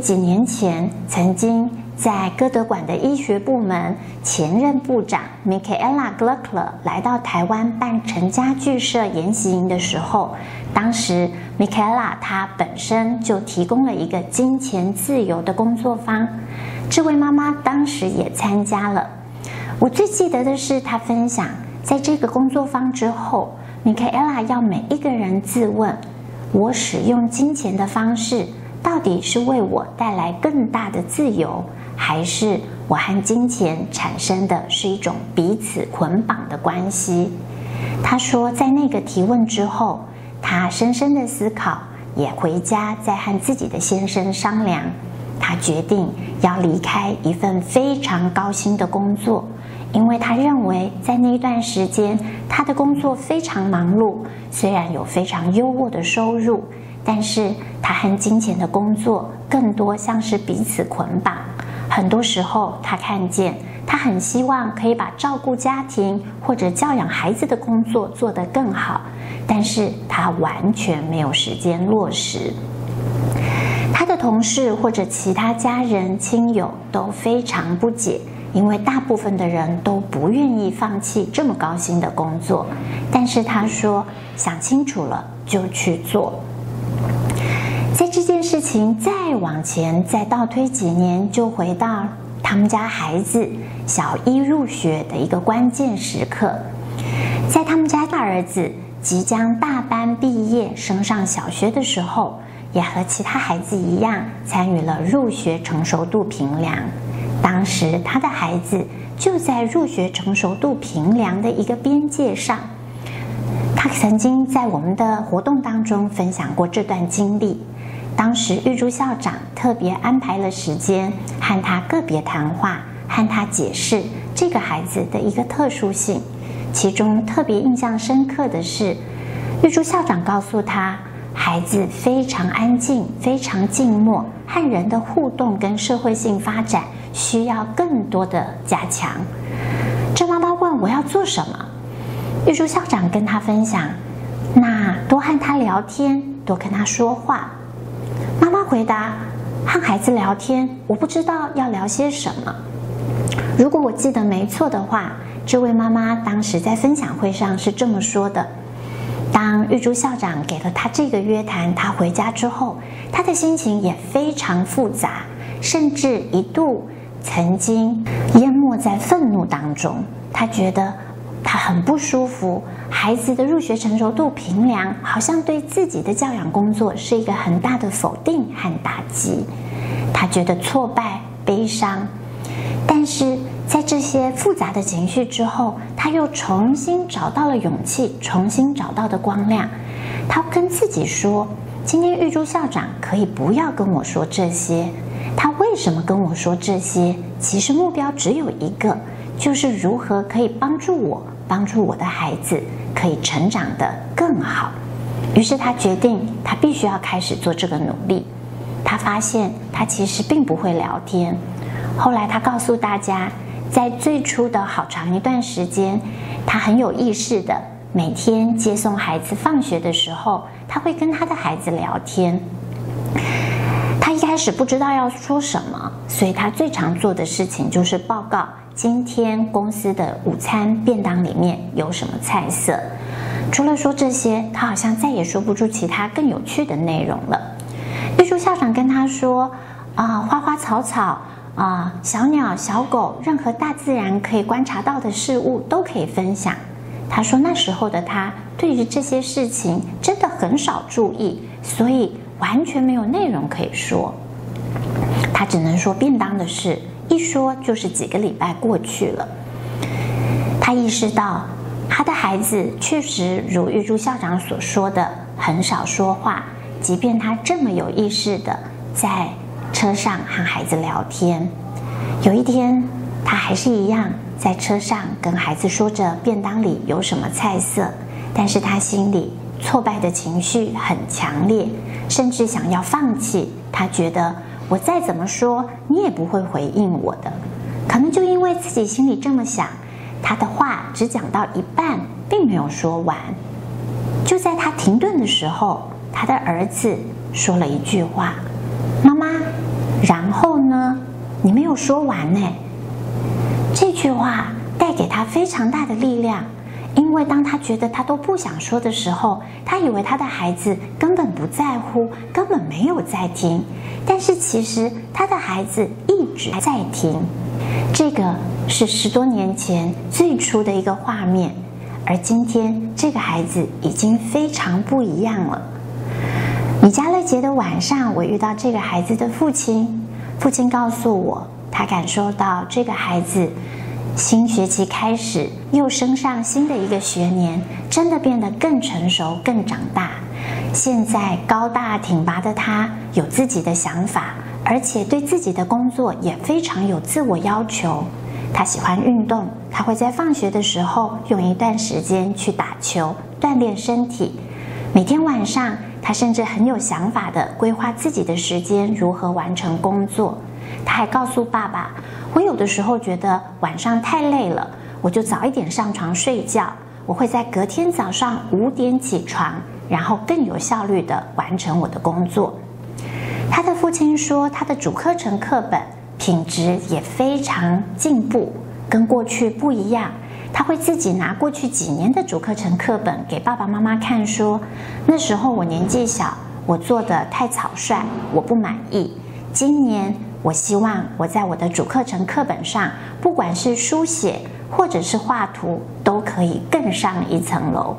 几年前曾经在歌德馆的医学部门前任部长 Michaela Gluckler 来到台湾办成家剧社研习营的时候，当时 Michaela 她本身就提供了一个金钱自由的工作坊，这位妈妈当时也参加了。我最记得的是她分享，在这个工作坊之后，Michaela 要每一个人自问：我使用金钱的方式。到底是为我带来更大的自由，还是我和金钱产生的是一种彼此捆绑的关系？他说，在那个提问之后，他深深的思考，也回家再和自己的先生商量。他决定要离开一份非常高薪的工作，因为他认为在那一段时间，他的工作非常忙碌，虽然有非常优渥的收入。但是他和金钱的工作更多像是彼此捆绑。很多时候，他看见他很希望可以把照顾家庭或者教养孩子的工作做得更好，但是他完全没有时间落实。他的同事或者其他家人亲友都非常不解，因为大部分的人都不愿意放弃这么高薪的工作。但是他说，想清楚了就去做。再往前再倒推几年，就回到他们家孩子小一入学的一个关键时刻。在他们家大儿子即将大班毕业升上小学的时候，也和其他孩子一样参与了入学成熟度评量。当时他的孩子就在入学成熟度评量的一个边界上。他曾经在我们的活动当中分享过这段经历。当时玉珠校长特别安排了时间和他个别谈话，和他解释这个孩子的一个特殊性。其中特别印象深刻的是，玉珠校长告诉他，孩子非常安静，非常静默，和人的互动跟社会性发展需要更多的加强。这妈妈问我要做什么？玉珠校长跟他分享，那多和他聊天，多跟他说话。妈妈回答：“和孩子聊天，我不知道要聊些什么。如果我记得没错的话，这位妈妈当时在分享会上是这么说的：当玉珠校长给了她这个约谈，她回家之后，她的心情也非常复杂，甚至一度曾经淹没在愤怒当中。她觉得。”他很不舒服，孩子的入学成熟度平凉好像对自己的教养工作是一个很大的否定和打击，他觉得挫败、悲伤，但是在这些复杂的情绪之后，他又重新找到了勇气，重新找到的光亮。他跟自己说：“今天玉珠校长可以不要跟我说这些，他为什么跟我说这些？其实目标只有一个，就是如何可以帮助我。”帮助我的孩子可以成长得更好，于是他决定，他必须要开始做这个努力。他发现他其实并不会聊天。后来他告诉大家，在最初的好长一段时间，他很有意识的每天接送孩子放学的时候，他会跟他的孩子聊天。他一开始不知道要说什么，所以他最常做的事情就是报告。今天公司的午餐便当里面有什么菜色？除了说这些，他好像再也说不出其他更有趣的内容了。玉珠校长跟他说：“啊，花花草草啊，小鸟、小狗，任何大自然可以观察到的事物都可以分享。”他说那时候的他对于这些事情真的很少注意，所以完全没有内容可以说。他只能说便当的事。一说就是几个礼拜过去了，他意识到他的孩子确实如玉珠校长所说的很少说话，即便他这么有意识的在车上和孩子聊天。有一天，他还是一样在车上跟孩子说着便当里有什么菜色，但是他心里挫败的情绪很强烈，甚至想要放弃。他觉得。我再怎么说，你也不会回应我的。可能就因为自己心里这么想，他的话只讲到一半，并没有说完。就在他停顿的时候，他的儿子说了一句话：“妈妈，然后呢？你没有说完呢。这句话带给他非常大的力量，因为当他觉得他都不想说的时候，他以为他的孩子根本不在乎，根本没有在听。但是其实他的孩子一直在听。这个是十多年前最初的一个画面，而今天这个孩子已经非常不一样了。米迦勒节的晚上，我遇到这个孩子的父亲。父亲告诉我，他感受到这个孩子新学期开始，又升上新的一个学年，真的变得更成熟、更长大。现在高大挺拔的他有自己的想法，而且对自己的工作也非常有自我要求。他喜欢运动，他会在放学的时候用一段时间去打球，锻炼身体。每天晚上，他甚至很有想法地规划自己的时间如何完成工作。他还告诉爸爸：“我有的时候觉得晚上太累了，我就早一点上床睡觉。我会在隔天早上五点起床，然后更有效率地完成我的工作。”他的父亲说，他的主课程课本品质也非常进步，跟过去不一样。他会自己拿过去几年的主课程课本给爸爸妈妈看，说：“那时候我年纪小，我做得太草率，我不满意。今年我希望我在我的主课程课本上，不管是书写或者是画图，都可以更上一层楼。”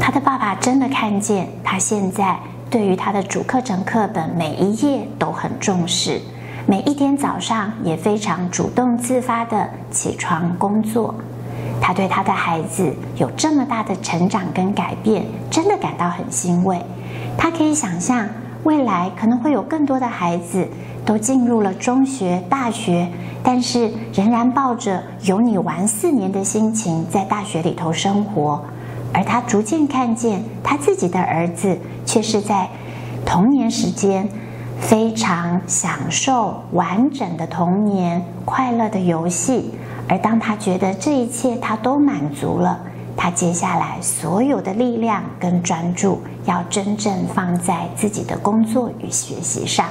他的爸爸真的看见他现在对于他的主课程课本每一页都很重视，每一天早上也非常主动自发地起床工作。他对他的孩子有这么大的成长跟改变，真的感到很欣慰。他可以想象未来可能会有更多的孩子都进入了中学、大学，但是仍然抱着有你玩四年的心情在大学里头生活。而他逐渐看见他自己的儿子却是在童年时间非常享受完整的童年、快乐的游戏。而当他觉得这一切他都满足了，他接下来所有的力量跟专注要真正放在自己的工作与学习上。